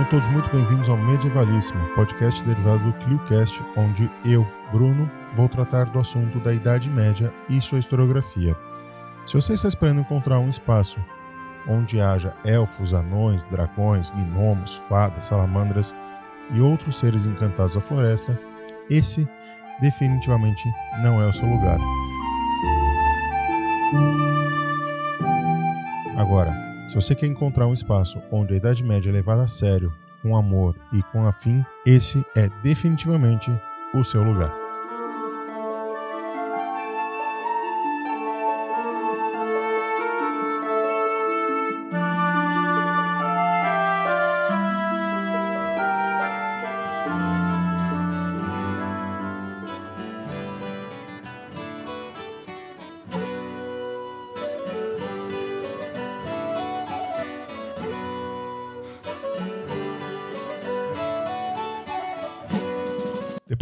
Sejam todos muito bem-vindos ao Medievalíssimo, podcast derivado do ClioCast, onde eu, Bruno, vou tratar do assunto da Idade Média e sua historiografia. Se você está esperando encontrar um espaço onde haja elfos, anões, dragões, gnomos, fadas, salamandras e outros seres encantados da floresta, esse definitivamente não é o seu lugar. Agora, se você quer encontrar um espaço onde a Idade Média é levada a sério, com amor e com afim, esse é definitivamente o seu lugar.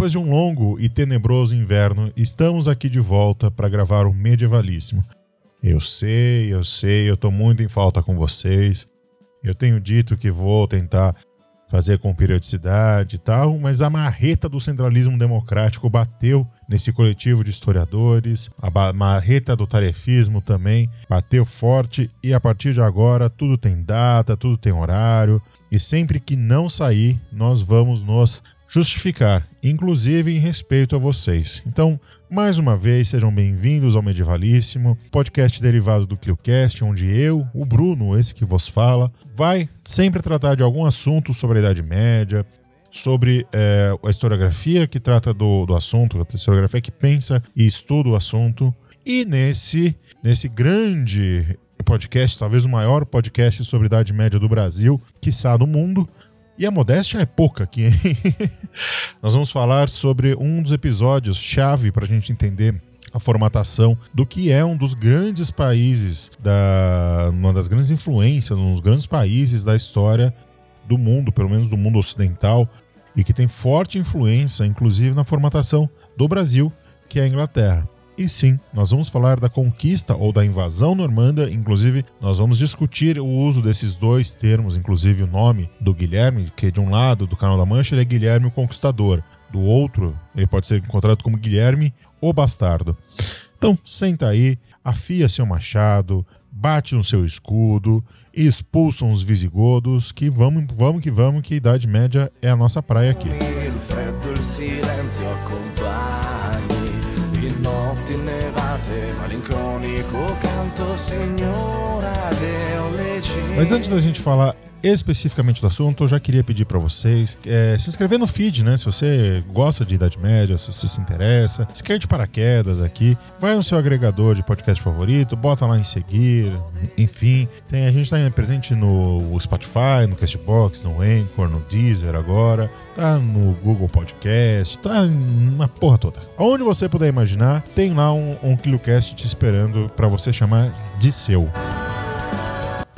Depois de um longo e tenebroso inverno, estamos aqui de volta para gravar o Medievalíssimo. Eu sei, eu sei, eu tô muito em falta com vocês. Eu tenho dito que vou tentar fazer com periodicidade e tal, mas a marreta do centralismo democrático bateu nesse coletivo de historiadores, a marreta do tarefismo também bateu forte e a partir de agora tudo tem data, tudo tem horário e sempre que não sair, nós vamos nos justificar, inclusive em respeito a vocês. Então, mais uma vez, sejam bem-vindos ao Medievalíssimo, podcast derivado do ClioCast, onde eu, o Bruno, esse que vos fala, vai sempre tratar de algum assunto sobre a Idade Média, sobre é, a historiografia que trata do, do assunto, a historiografia que pensa e estuda o assunto. E nesse, nesse grande podcast, talvez o maior podcast sobre Idade Média do Brasil, quiçá do mundo, e a modéstia é pouca aqui, hein? Nós vamos falar sobre um dos episódios chave para a gente entender a formatação do que é um dos grandes países, da, uma das grandes influências, um dos grandes países da história do mundo, pelo menos do mundo ocidental, e que tem forte influência, inclusive, na formatação do Brasil, que é a Inglaterra. E sim, nós vamos falar da conquista ou da invasão normanda, inclusive nós vamos discutir o uso desses dois termos, inclusive o nome do Guilherme, que de um lado do Canal da Mancha ele é Guilherme o Conquistador, do outro ele pode ser encontrado como Guilherme o Bastardo. Então, senta aí, afia seu machado, bate no seu escudo, expulsa os visigodos, que vamos, vamos que vamos, que Idade Média é a nossa praia aqui. Mas antes da gente falar especificamente do assunto, eu já queria pedir para vocês é, se inscrever no feed, né? Se você gosta de Idade Média, se você se interessa, se quer de paraquedas aqui, vai no seu agregador de podcast favorito, bota lá em seguir, enfim. Tem, a gente está presente no Spotify, no Castbox, no Anchor, no Deezer agora, tá no Google Podcast, tá na porra toda. Onde você puder imaginar, tem lá um, um KiloCast te esperando para você chamar de seu.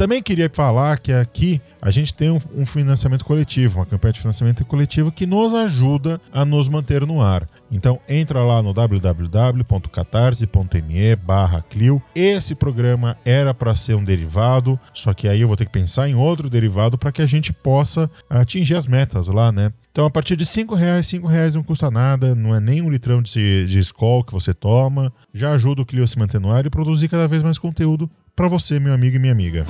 Também queria falar que aqui a gente tem um, um financiamento coletivo, uma campanha de financiamento coletivo que nos ajuda a nos manter no ar. Então entra lá no www.catarse.me barra Clio. Esse programa era para ser um derivado, só que aí eu vou ter que pensar em outro derivado para que a gente possa atingir as metas lá, né? Então, a partir de 5 reais, 5 reais não custa nada, não é nem um litrão de, de Skol que você toma, já ajuda o Clio a se manter no ar e produzir cada vez mais conteúdo para você, meu amigo e minha amiga.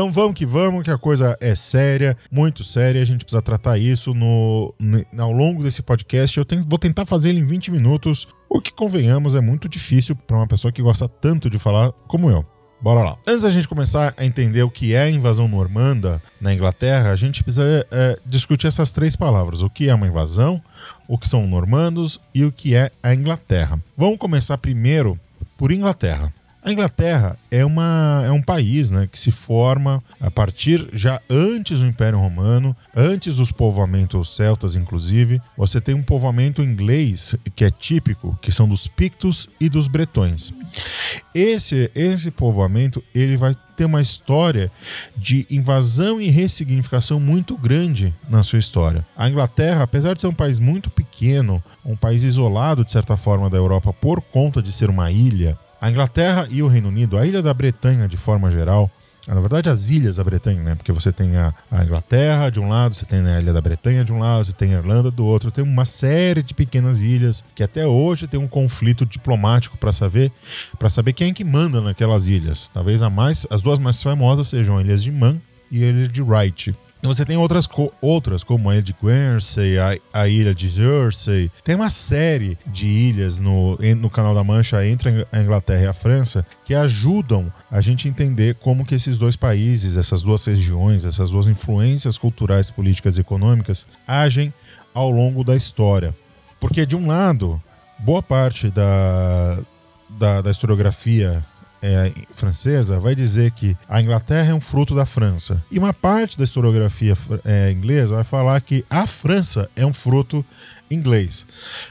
Então vamos que vamos, que a coisa é séria, muito séria. A gente precisa tratar isso no, no ao longo desse podcast. Eu tenho, vou tentar fazer ele em 20 minutos, o que convenhamos é muito difícil para uma pessoa que gosta tanto de falar como eu. Bora lá. Antes da gente começar a entender o que é a invasão normanda na Inglaterra, a gente precisa é, discutir essas três palavras: o que é uma invasão, o que são normandos e o que é a Inglaterra. Vamos começar primeiro por Inglaterra. A Inglaterra é, uma, é um país né, que se forma a partir já antes do Império Romano, antes dos povoamentos celtas, inclusive. Você tem um povoamento inglês que é típico, que são dos pictos e dos bretões. Esse, esse povoamento ele vai ter uma história de invasão e ressignificação muito grande na sua história. A Inglaterra, apesar de ser um país muito pequeno, um país isolado de certa forma da Europa por conta de ser uma ilha, A Inglaterra e o Reino Unido, a Ilha da Bretanha de forma geral, na verdade, as ilhas da Bretanha, né? Porque você tem a, a, Inglaterra de um lado, você tem a Ilha da Bretanha de um lado, você tem a Irlanda do outro, tem uma série de pequenas ilhas que até hoje tem um conflito diplomático para saber para saber quem é que manda naquelas ilhas. Talvez a mais, as duas mais famosas sejam a Ilhas de Man e a Ilha de Wright. E você tem outras, outras como a ilha de Guernsey, a, a, ilha de Jersey. Tem uma série de ilhas no, no Canal da Mancha entre a Inglaterra e a França que ajudam a gente entender como que esses dois países, essas duas regiões, essas duas influências culturais, políticas e econômicas agem ao longo da história. Porque, de um lado, boa parte da, da, da historiografia é, francesa vai dizer que a Inglaterra é um fruto da França. E uma parte da historiografia é, inglesa vai falar que a França é um fruto inglês.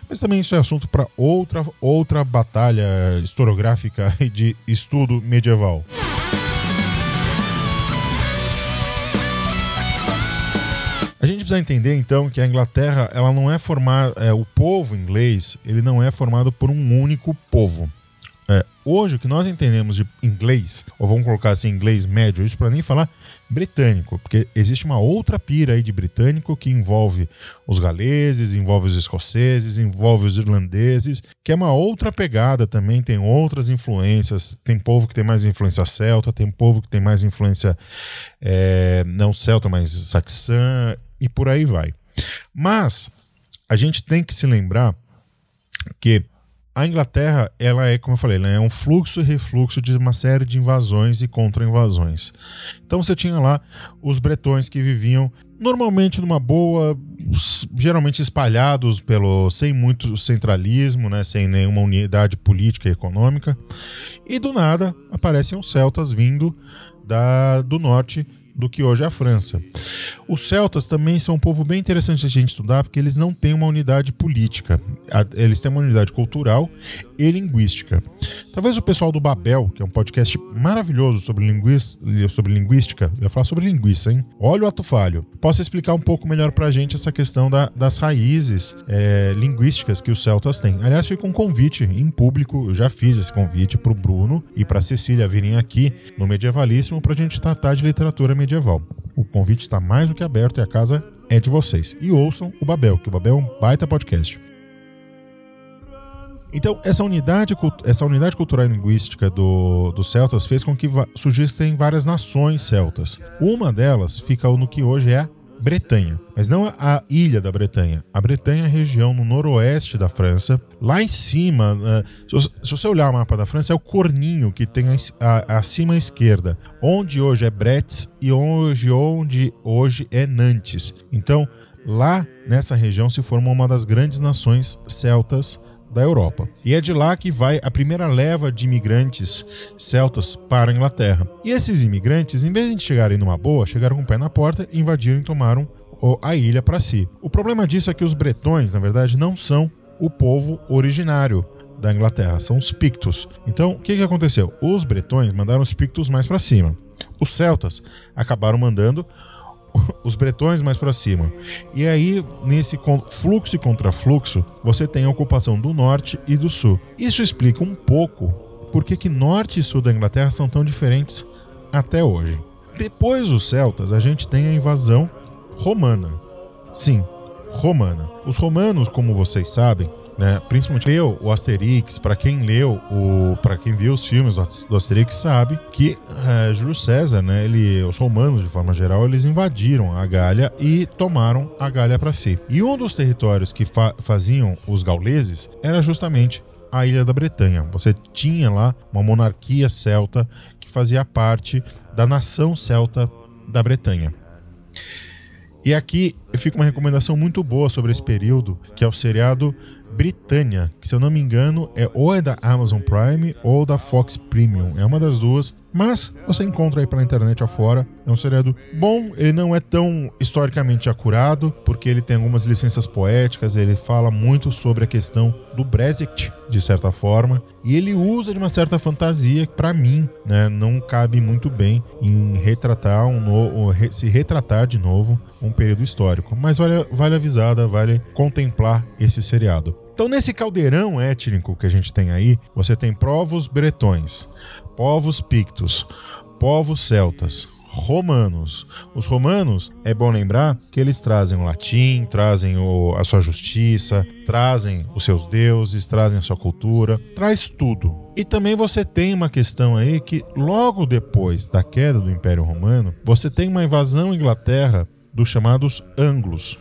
Mas também isso é assunto para outra, outra batalha historiográfica e de estudo medieval. A gente precisa entender então que a Inglaterra, ela não é formada, é, o povo inglês, ele não é formado por um único povo. É, hoje, o que nós entendemos de inglês, ou vamos colocar assim, inglês médio, isso para nem falar britânico, porque existe uma outra pira aí de britânico que envolve os galeses, envolve os escoceses, envolve os irlandeses, que é uma outra pegada também, tem outras influências. Tem povo que tem mais influência celta, tem povo que tem mais influência é, não celta, mas saxã, e por aí vai. Mas a gente tem que se lembrar que a Inglaterra, ela é, como eu falei, é um fluxo e refluxo de uma série de invasões e contra-invasões. Então você tinha lá os bretões que viviam normalmente numa boa, geralmente espalhados pelo sem muito centralismo, né, sem nenhuma unidade política e econômica. E do nada aparecem os celtas vindo da, do norte do que hoje é a França. Os celtas também são um povo bem interessante a gente estudar, porque eles não têm uma unidade política, eles têm uma unidade cultural e linguística. Talvez o pessoal do Babel, que é um podcast maravilhoso sobre, sobre linguística, eu ia falar sobre linguiça, hein? Olha o ato falho. Possa explicar um pouco melhor pra gente essa questão da, das raízes é, linguísticas que os celtas têm. Aliás, fica um convite em público, eu já fiz esse convite pro Bruno e pra Cecília virem aqui no Medievalíssimo pra gente tratar de literatura medieval medieval. O convite está mais do que aberto e a casa é de vocês. E ouçam o Babel, que o Babel é um baita podcast. Então, essa unidade, essa unidade cultural e linguística do, dos celtas fez com que surgissem várias nações celtas. Uma delas fica no que hoje é a Bretanha, mas não a ilha da Bretanha. A Bretanha é a região no noroeste da França. Lá em cima, uh, se você olhar o mapa da França, é o corninho que tem acima à esquerda, onde hoje é Brest e onde hoje é Nantes. Então, lá nessa região se formou uma das grandes nações celtas da Europa. E é de lá que vai a primeira leva de imigrantes celtas para a Inglaterra. E esses imigrantes, em vez de chegarem numa boa, chegaram com o pé na porta, invadiram e tomaram a ilha para si. O problema disso é que os bretões, na verdade, não são o povo originário da Inglaterra, são os pictos. Então, o que, que aconteceu? Os bretões mandaram os pictos mais para cima. Os celtas acabaram mandando os bretões mais para cima. E aí, nesse fluxo e contrafluxo, você tem a ocupação do norte e do sul. Isso explica um pouco por que, que norte e sul da Inglaterra são tão diferentes até hoje. Depois dos celtas, a gente tem a invasão romana. Sim, romana. Os romanos, como vocês sabem, né? Principalmente leu o Asterix, para quem leu o, para quem viu os filmes do Asterix sabe que é, Júlio César, né? Ele, os romanos de forma geral, eles invadiram a Gália e tomaram a Gália para si. E um dos territórios que fa faziam os gauleses era justamente a Ilha da Bretanha. Você tinha lá uma monarquia celta que fazia parte da nação celta da Bretanha. E aqui fica uma recomendação muito boa sobre esse período, que é o seriado Britânia, que se eu não me engano é ou é da Amazon Prime ou da Fox Premium. É uma das duas, mas você encontra aí pela internet afora. É um seriado bom, ele não é tão historicamente acurado, porque ele tem algumas licenças poéticas, ele fala muito sobre a questão do Brexit, de certa forma, e ele usa de uma certa fantasia que, para mim, né, não cabe muito bem em retratar um novo, se retratar de novo um período histórico. Mas vale, vale avisada, vale contemplar esse seriado. Então, nesse caldeirão étnico que a gente tem aí, você tem povos bretões, povos pictos, povos celtas, romanos. Os romanos, é bom lembrar que eles trazem o latim, trazem o, a sua justiça, trazem os seus deuses, trazem a sua cultura, traz tudo. E também você tem uma questão aí que logo depois da queda do Império Romano, você tem uma invasão à Inglaterra dos chamados anglos,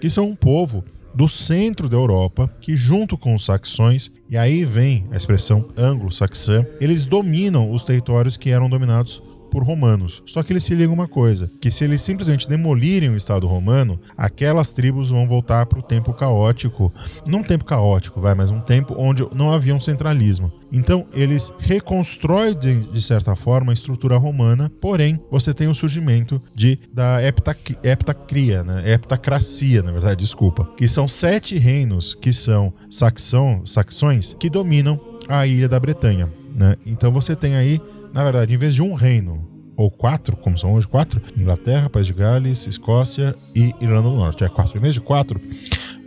que são um povo do centro da Europa, que junto com os saxões, e aí vem a expressão anglo-saxã, eles dominam os territórios que eram dominados por romanos. Só que eles se ligam uma coisa, que se eles simplesmente demolirem o Estado romano, aquelas tribos vão voltar para o tempo caótico. Não um tempo caótico, vai, mas um tempo onde não havia um centralismo. Então eles reconstroem de, certa forma a estrutura romana, porém você tem o surgimento de da heptac, heptacria, né? heptacracia, na verdade, desculpa, que são sete reinos que são saxão, saxões que dominam a ilha da Bretanha. Né? Então você tem aí na verdade, em vez de um reino, ou quatro, como são hoje quatro, Inglaterra, País de Gales, Escócia e Irlanda do Norte. É quatro. Em vez de quatro,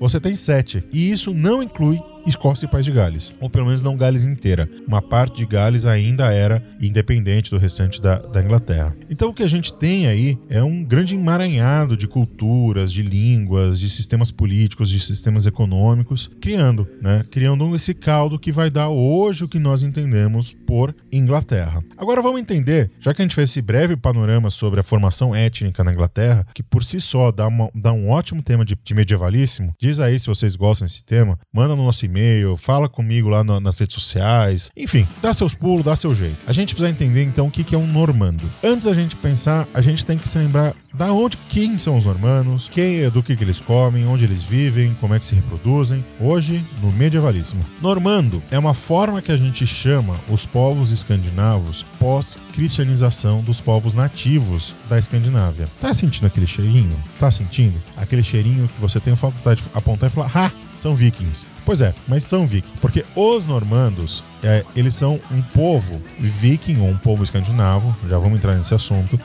você tem sete. E isso não inclui Escócia e País de Gales, ou pelo menos não Gales inteira. Uma parte de Gales ainda era independente do restante da, da Inglaterra. Então o que a gente tem aí é um grande emaranhado de culturas, de línguas, de sistemas políticos, de sistemas econômicos, criando, né? Criando esse caldo que vai dar hoje o que nós entendemos por Inglaterra. Agora vamos entender, já que a gente fez esse breve panorama sobre a formação étnica na Inglaterra, que por si só dá, uma, dá um ótimo tema de, de medievalíssimo. Diz aí se vocês gostam desse tema, manda no nosso e-mail, fala comigo lá no, nas redes sociais. Enfim, dá seus pulos, dá seu jeito. A gente precisa entender então o que, que é um normando. Antes da gente pensar, a gente tem que se lembrar da onde, quem são os normandos, quem, do que, que eles comem, onde eles vivem, como é que se reproduzem. Hoje, no medievalíssimo. Normando é uma forma que a gente chama os povos escandinavos pós-cristianização dos povos nativos da Escandinávia. Tá sentindo aquele cheirinho? Tá sentindo? Aquele cheirinho que você tem a vontade de apontar e falar, ah, são vikings. Pois é, mas são vikings. Porque os normandos, é, eles são um povo viking, ou um povo escandinavo, já vamos entrar nesse assunto,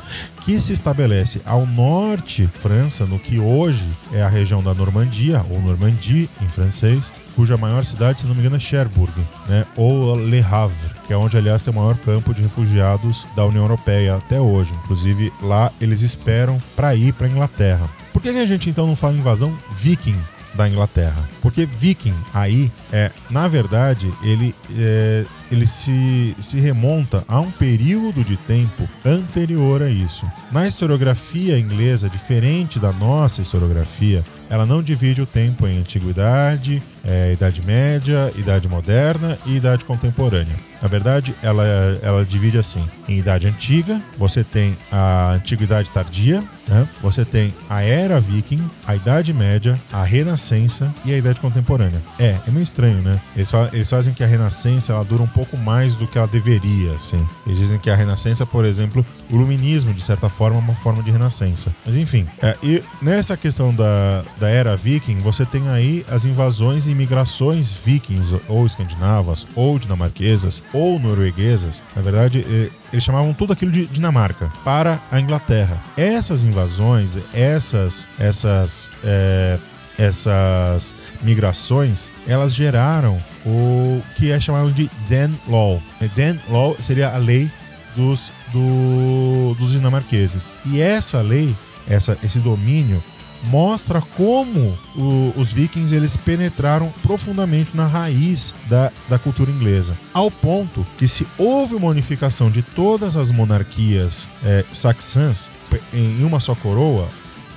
que se estabelece ao norte França, no que hoje é a região da Normandia, ou Normandie em francês, cuja maior cidade, se não me engano, é Cherbourg, né? ou Le Havre, que é onde, aliás, tem o maior campo de refugiados da União Europeia até hoje. Inclusive, lá eles esperam para ir para Inglaterra. Por que a gente então não fala invasão viking da Inglaterra. Porque viking aí é, na verdade, ele, é, ele se, se remonta a um período de tempo anterior a isso. Na historiografia inglesa, diferente da nossa historiografia, ela não divide o tempo em antiguidade, é, idade média, idade moderna e idade contemporânea. Na verdade, ela, ela divide assim: em idade antiga, você tem a antiguidade tardia, né? você tem a era viking, a idade média, a renascença e a idade contemporânea. É, é meio estranho, né? Eles, fa eles fazem que a renascença ela dura um pouco mais do que ela deveria, assim. Eles dizem que a renascença, por exemplo, o luminismo, de certa forma, é uma forma de renascença. Mas enfim, é, e nessa questão da, da era viking, você tem aí as invasões e migrações vikings, ou escandinavas, ou dinamarquesas, ou norueguesas. Na verdade, eles chamavam tudo aquilo de Dinamarca para a Inglaterra. Essas invasões, essas, essas, é, essas migrações, elas geraram o que é chamado de Dan Law. Dan Law seria a lei dos, do, dos dinamarqueses. E essa lei, essa, esse domínio, mostra como o, os vikings eles penetraram profundamente na raiz da, da cultura inglesa, ao ponto que se houve uma unificação de todas as monarquias é, saxãs em uma só coroa,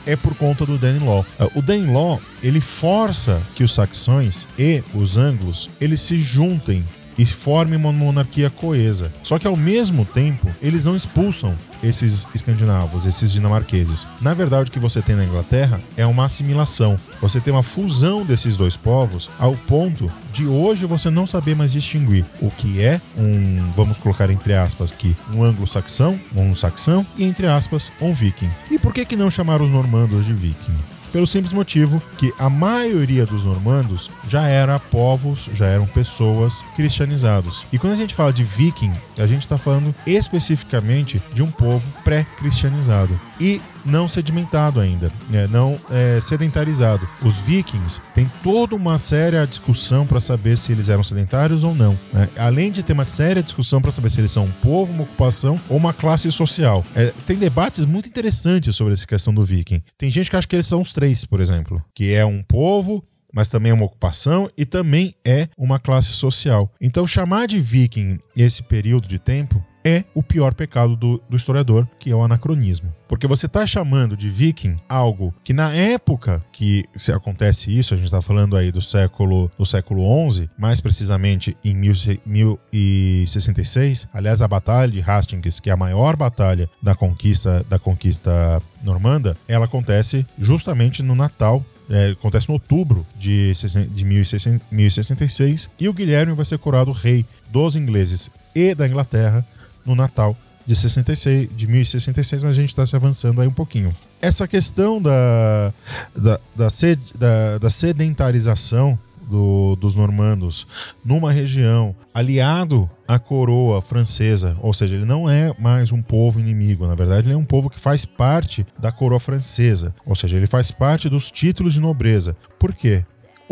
é por conta do Danelaw. É, o Danelaw ele força que os saxões e os anglos eles se juntem e formem uma monarquia coesa. Só que ao mesmo tempo, eles não expulsam esses escandinavos, esses dinamarqueses. Na verdade, o que você tem na Inglaterra é uma assimilação. Você tem uma fusão desses dois povos ao ponto de hoje você não saber mais distinguir o que é um, vamos colocar entre aspas aqui, um anglo-saxão, um saxão e entre aspas, um viking. E por que que não chamar os normandos de viking? Pelo simples motivo que a maioria dos normandos já era povos, já eram pessoas cristianizados. E quando a gente fala de viking, a gente está falando especificamente de um povo pré-cristianizado. E não sedimentado ainda, né? não é, sedentarizado. Os vikings têm toda uma séria discussão para saber se eles eram sedentários ou não. Né? Além de ter uma séria discussão para saber se eles são um povo, uma ocupação ou uma classe social. É, tem debates muito interessantes sobre essa questão do viking. Tem gente que acha que eles são os três, por exemplo, que é um povo mas também é uma ocupação e também é uma classe social. Então, chamar de viking esse período de tempo é o pior pecado do, do, historiador, que é o anacronismo. Porque você está chamando de viking algo que na época que se acontece isso, a gente está falando aí do século do século 11, mais precisamente em 1066, aliás a batalha de Hastings, que é a maior batalha da conquista da conquista normanda, ela acontece justamente no Natal é, acontece em outubro de, de 1066 e o Guilherme vai ser coroado rei dos ingleses e da Inglaterra no Natal de 66, de 1066, mas a gente está se avançando aí um pouquinho. Essa questão da, da, da, sed, da, da sedentarização do, dos normandos numa região aliado à coroa francesa, ou seja, ele não é mais um povo inimigo, na verdade, ele é um povo que faz parte da coroa francesa, ou seja, ele faz parte dos títulos de nobreza. Por quê?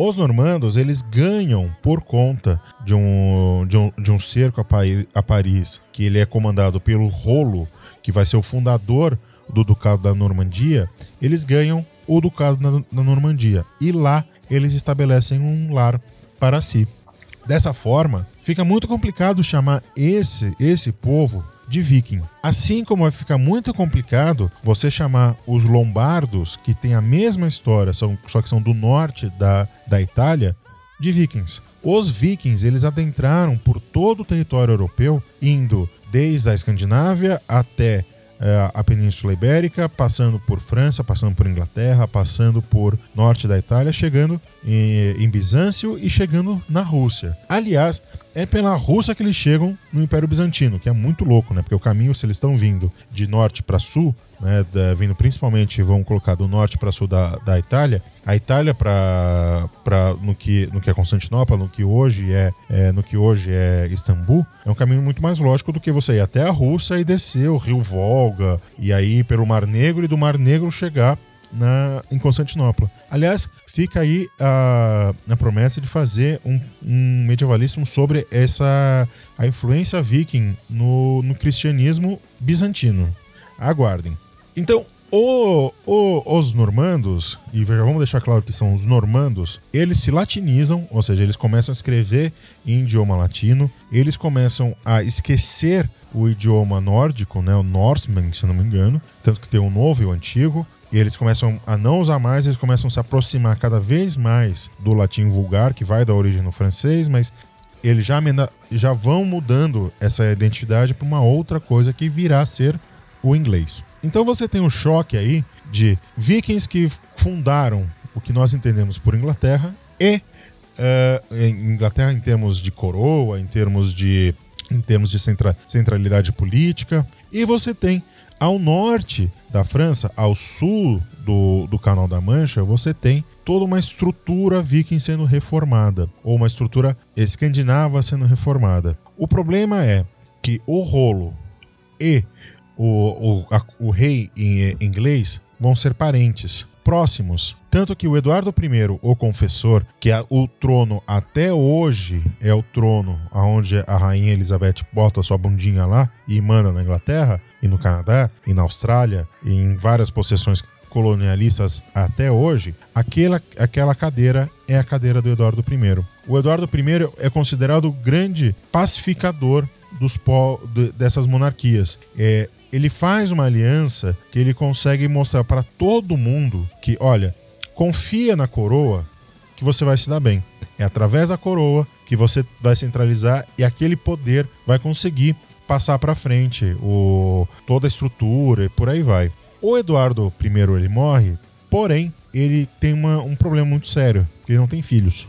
Os normandos eles ganham por conta de um, de um, de um cerco a, a Paris, que ele é comandado pelo Rolo, que vai ser o fundador do Ducado da Normandia, eles ganham o Ducado da, da Normandia. E lá eles estabelecem um lar para si. Dessa forma, fica muito complicado chamar esse, esse povo de viking. Assim como vai ficar muito complicado você chamar os lombardos, que têm a mesma história, são, só que são do norte da, da Itália, de vikings. Os vikings eles adentraram por todo o território europeu, indo desde a Escandinávia até é, a Península Ibérica, passando por França, passando por Inglaterra, passando por norte da Itália, chegando em, em Bizâncio e chegando na Rússia. Aliás, é pela Rússia que eles chegam no Império Bizantino, que é muito louco, né? Porque o caminho, se eles estão vindo de norte para sul, né, da, vindo principalmente, vamos colocar do norte para sul da, da Itália, a Itália para no que no que é Constantinopla, no que hoje é, é, no que hoje é Istambul, é um caminho muito mais lógico do que você ir até a Rússia e descer o Rio Volga e aí pelo Mar Negro e do Mar Negro chegar na, em Constantinopla. Aliás, fica aí a, a promessa de fazer um, um medievalíssimo sobre essa a influência viking no, no cristianismo bizantino. Aguardem. Então, o, o, os normandos, e vamos deixar claro que são os normandos, eles se latinizam, ou seja, eles começam a escrever em idioma latino, eles começam a esquecer o idioma nórdico, né, o Norseman, se não me engano, tanto que tem o novo e o antigo, e eles começam a não usar mais, eles começam a se aproximar cada vez mais do latim vulgar, que vai da origem no francês, mas eles já, já vão mudando essa identidade para uma outra coisa que virá a ser o inglês. Então você tem um choque aí de vikings que fundaram o que nós entendemos por Inglaterra e uh, Inglaterra em termos de coroa, em termos de em termos de centra, centralidade política, e você tem ao norte da França, ao sul do, do Canal da Mancha, você tem toda uma estrutura viking sendo reformada, ou uma estrutura escandinava sendo reformada. O problema é que o rolo e o, o, a, o rei em inglês vão ser parentes próximos. Tanto que o Eduardo I, o confessor, que é o trono até hoje é o trono onde a rainha Elizabeth bota sua bundinha lá e manda na Inglaterra, e no Canadá, e na Austrália, e em várias possessões colonialistas até hoje, aquela, aquela cadeira é a cadeira do Eduardo I. O Eduardo I é considerado o grande pacificador dos po dessas monarquias. É, ele faz uma aliança que ele consegue mostrar para todo mundo que, olha, confia na coroa que você vai se dar bem. É através da coroa que você vai centralizar e aquele poder vai conseguir passar para frente o, toda a estrutura e por aí vai. O Eduardo I ele morre, porém ele tem uma, um problema muito sério, ele não tem filhos.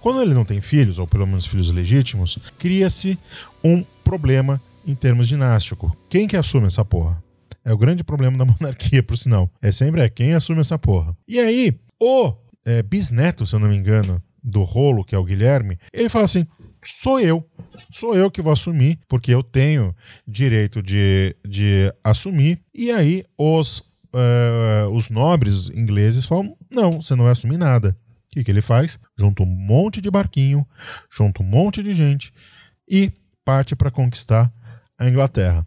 Quando ele não tem filhos, ou pelo menos filhos legítimos, cria-se um problema em termos dinástico. Quem que assume essa porra? É o grande problema da monarquia, por sinal. É sempre é quem assume essa porra. E aí, o é, bisneto, se eu não me engano, do rolo, que é o Guilherme, ele fala assim: sou eu. Sou eu que vou assumir, porque eu tenho direito de, de assumir. E aí os, uh, os nobres ingleses falam: não, você não vai assumir nada. O que, que ele faz? Junta um monte de barquinho, junta um monte de gente e parte para conquistar a Inglaterra.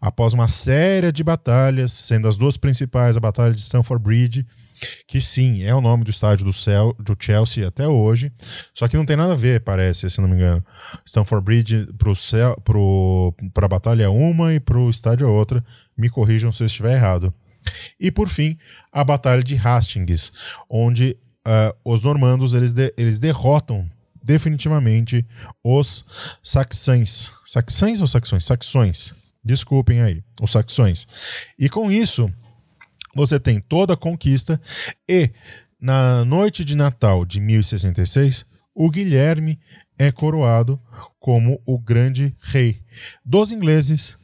Após uma série de batalhas, sendo as duas principais a Batalha de Stamford Bridge que sim, é o nome do estádio do, do Chelsea até hoje, só que não tem nada a ver, parece, se não me engano. Stamford Bridge para a batalha é uma e para o estádio é outra. Me corrijam se eu estiver errado. E por fim, a Batalha de Hastings, onde uh, os normandos eles, de, eles derrotam definitivamente os saxões. Saxões ou saxões? Saxões. Desculpem aí, os saxões. E com isso, você tem toda a conquista e na noite de Natal de 1066, o Guilherme é coroado como o grande rei dos ingleses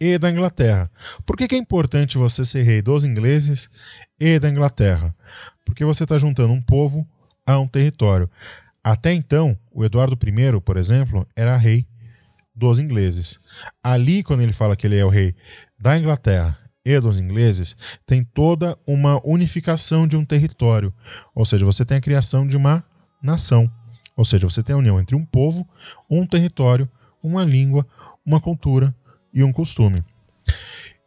e da Inglaterra. Por que, que é importante você ser rei dos ingleses e da Inglaterra? Porque você está juntando um povo a um território. Até então, o Eduardo I, por exemplo, era rei dos ingleses. Ali, quando ele fala que ele é o rei da Inglaterra e dos ingleses tem toda uma unificação de um território, ou seja, você tem a criação de uma nação, ou seja, você tem a união entre um povo, um território, uma língua, uma cultura e um costume.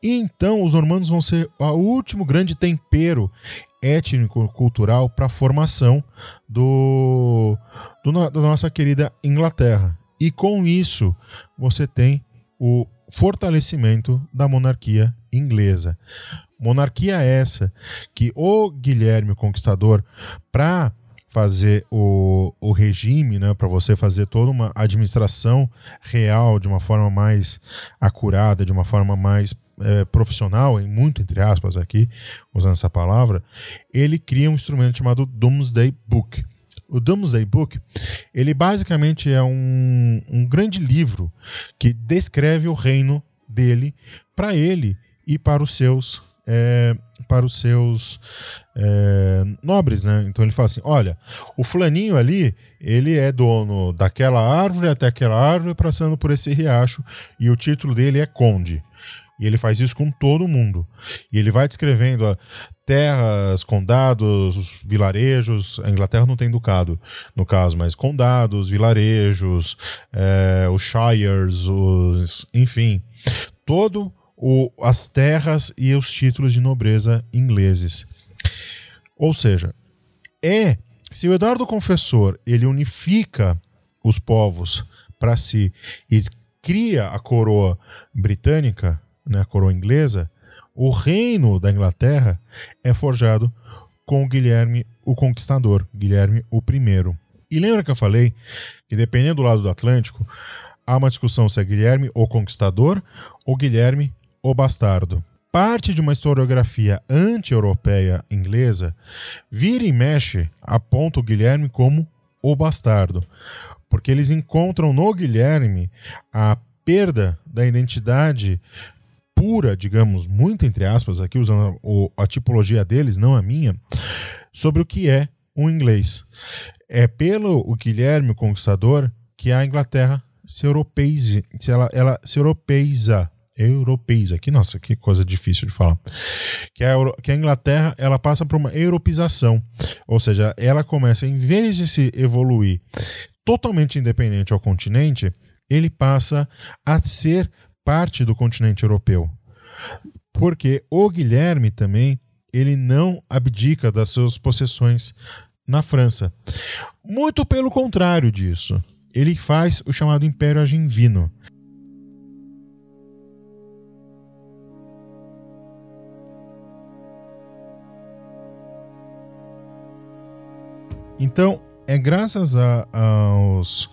E então os normandos vão ser o último grande tempero étnico-cultural para a formação do, do, da nossa querida Inglaterra. E com isso você tem o fortalecimento da monarquia inglesa. Monarquia essa que o Guilherme o Conquistador, para fazer o, o regime, né, para você fazer toda uma administração real de uma forma mais acurada, de uma forma mais é, profissional, muito entre aspas aqui, usando essa palavra, ele cria um instrumento chamado Doomsday Book. O Doomsday Book, ele basicamente é um, um grande livro que descreve o reino dele para ele e para os seus é, para os seus é, nobres, né? Então ele fala assim: olha, o fulaninho ali, ele é dono daquela árvore até aquela árvore, passando por esse riacho, e o título dele é conde. E ele faz isso com todo mundo. E ele vai descrevendo terras, condados, vilarejos. A Inglaterra não tem ducado, no caso, mas condados, vilarejos, é, os shires, os, enfim, todo o, as terras e os títulos de nobreza ingleses. Ou seja, é se o Eduardo Confessor ele unifica os povos para si e cria a coroa britânica, né, a coroa inglesa, o reino da Inglaterra é forjado com Guilherme o Conquistador, Guilherme o I. E lembra que eu falei que dependendo do lado do Atlântico, há uma discussão se é Guilherme o Conquistador ou Guilherme o Bastardo. Parte de uma historiografia anti-europeia inglesa vira e mexe aponta o Guilherme como o bastardo, porque eles encontram no Guilherme a perda da identidade pura, digamos, muito entre aspas, aqui usando a, a tipologia deles, não a minha, sobre o que é um inglês. É pelo o Guilherme o Conquistador que a Inglaterra se europeize, se ela, ela se europeiza europeiza. Que nossa, que coisa difícil de falar. Que a, que a Inglaterra ela passa por uma europeização, ou seja, ela começa em vez de se evoluir totalmente independente ao continente, ele passa a ser parte do continente europeu. Porque o Guilherme também ele não abdica das suas possessões na França. Muito pelo contrário disso. Ele faz o chamado Império Argivino, Então, é graças a, aos,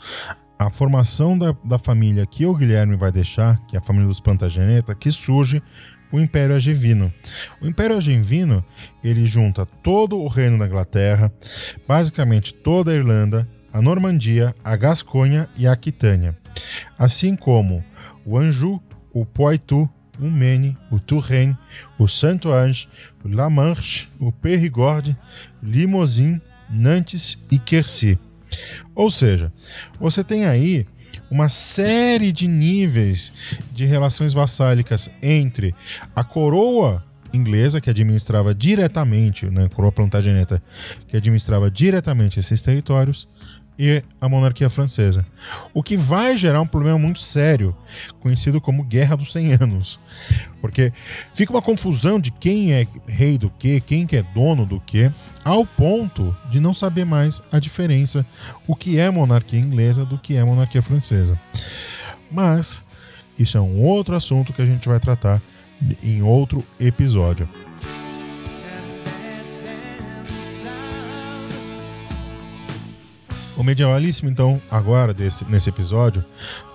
a formação da, da família que o Guilherme vai deixar, que é a família dos Plantageneta, que surge o Império Angevino. O Império Angevino, ele junta todo o reino da Inglaterra, basicamente toda a Irlanda, a Normandia, a Gasconha e a Aquitânia, assim como o Anjou, o Poitou, o Maine, o Touraine, o Saint-Ange, o La Manche, o Périgord, Limousin Nantes e Quercy. Ou seja, você tem aí uma série de níveis de relações vassálicas entre a coroa inglesa, que administrava diretamente, né, coroa plantageneta, que administrava diretamente esses territórios, e a monarquia francesa. O que vai gerar um problema muito sério, conhecido como Guerra dos 100 Anos. Porque fica uma confusão de quem é rei do que, quem que é dono do que, ao ponto de não saber mais a diferença, o que é monarquia inglesa do que é monarquia francesa. Mas isso é um outro assunto que a gente vai tratar em outro episódio. O Medievalíssimo, então, agora, desse, nesse episódio,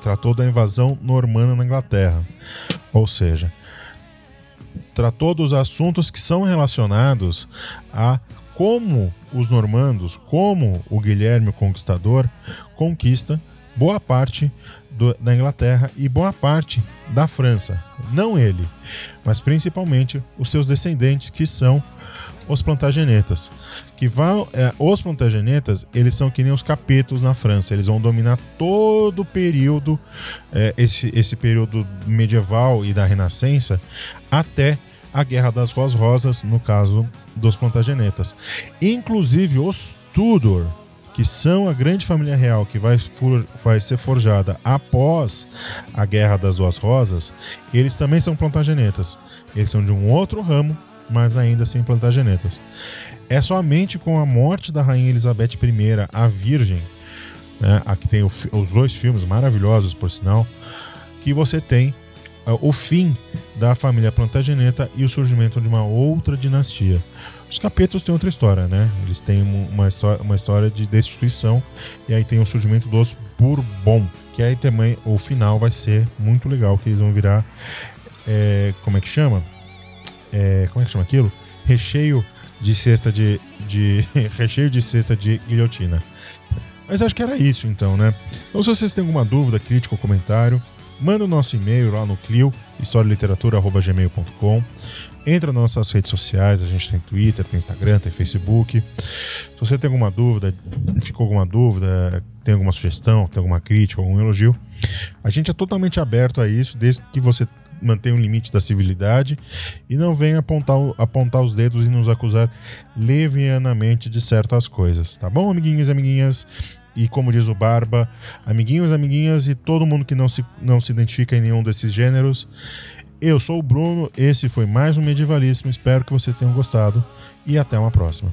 tratou da invasão normanda na Inglaterra. Ou seja, tratou dos assuntos que são relacionados a como os normandos, como o Guilherme o Conquistador, conquista boa parte do, da Inglaterra e boa parte da França. Não ele, mas principalmente os seus descendentes, que são os plantagenetas. Que vão, é, os plantagenetas, eles são que nem os capetos na França. Eles vão dominar todo o período, é, esse, esse período medieval e da Renascença, até a Guerra das Ruas Rosas, no caso dos plantagenetas. Inclusive os Tudor, que são a grande família real que vai, for, vai ser forjada após a Guerra das Duas Rosas, eles também são plantagenetas. Eles são de um outro ramo mas ainda sem plantagenetas. É somente com a morte da Rainha Elizabeth I, a Virgem, né, aqui tem o, os dois filmes maravilhosos, por sinal, que você tem uh, o fim da família Plantageneta e o surgimento de uma outra dinastia. Os capetos têm outra história, né? Eles têm uma história, uma história de destituição e aí tem o surgimento dos Bourbon, que aí também o final vai ser muito legal, que eles vão virar, é, como é que chama? É, como é que chama aquilo? Recheio de cesta de. de recheio de cesta de guilhotina. Mas acho que era isso então, né? Então, se vocês têm alguma dúvida, crítica ou comentário, manda o nosso e-mail lá no Clio, historialiteratura.gmail.com. Entra nas nossas redes sociais, a gente tem Twitter, tem Instagram, tem Facebook. Se você tem alguma dúvida, ficou alguma dúvida, tem alguma sugestão, tem alguma crítica, algum elogio, a gente é totalmente aberto a isso, desde que você mantenha um limite da civilidade e não venha apontar, apontar os dedos e nos acusar levianamente de certas coisas, tá bom, amiguinhos e amiguinhas? E como diz o Barba, amiguinhos, amiguinhas e todo mundo que não se, não se identifica em nenhum desses gêneros, eu sou o Bruno, esse foi mais um Medievalíssimo, espero que vocês tenham gostado e até uma próxima.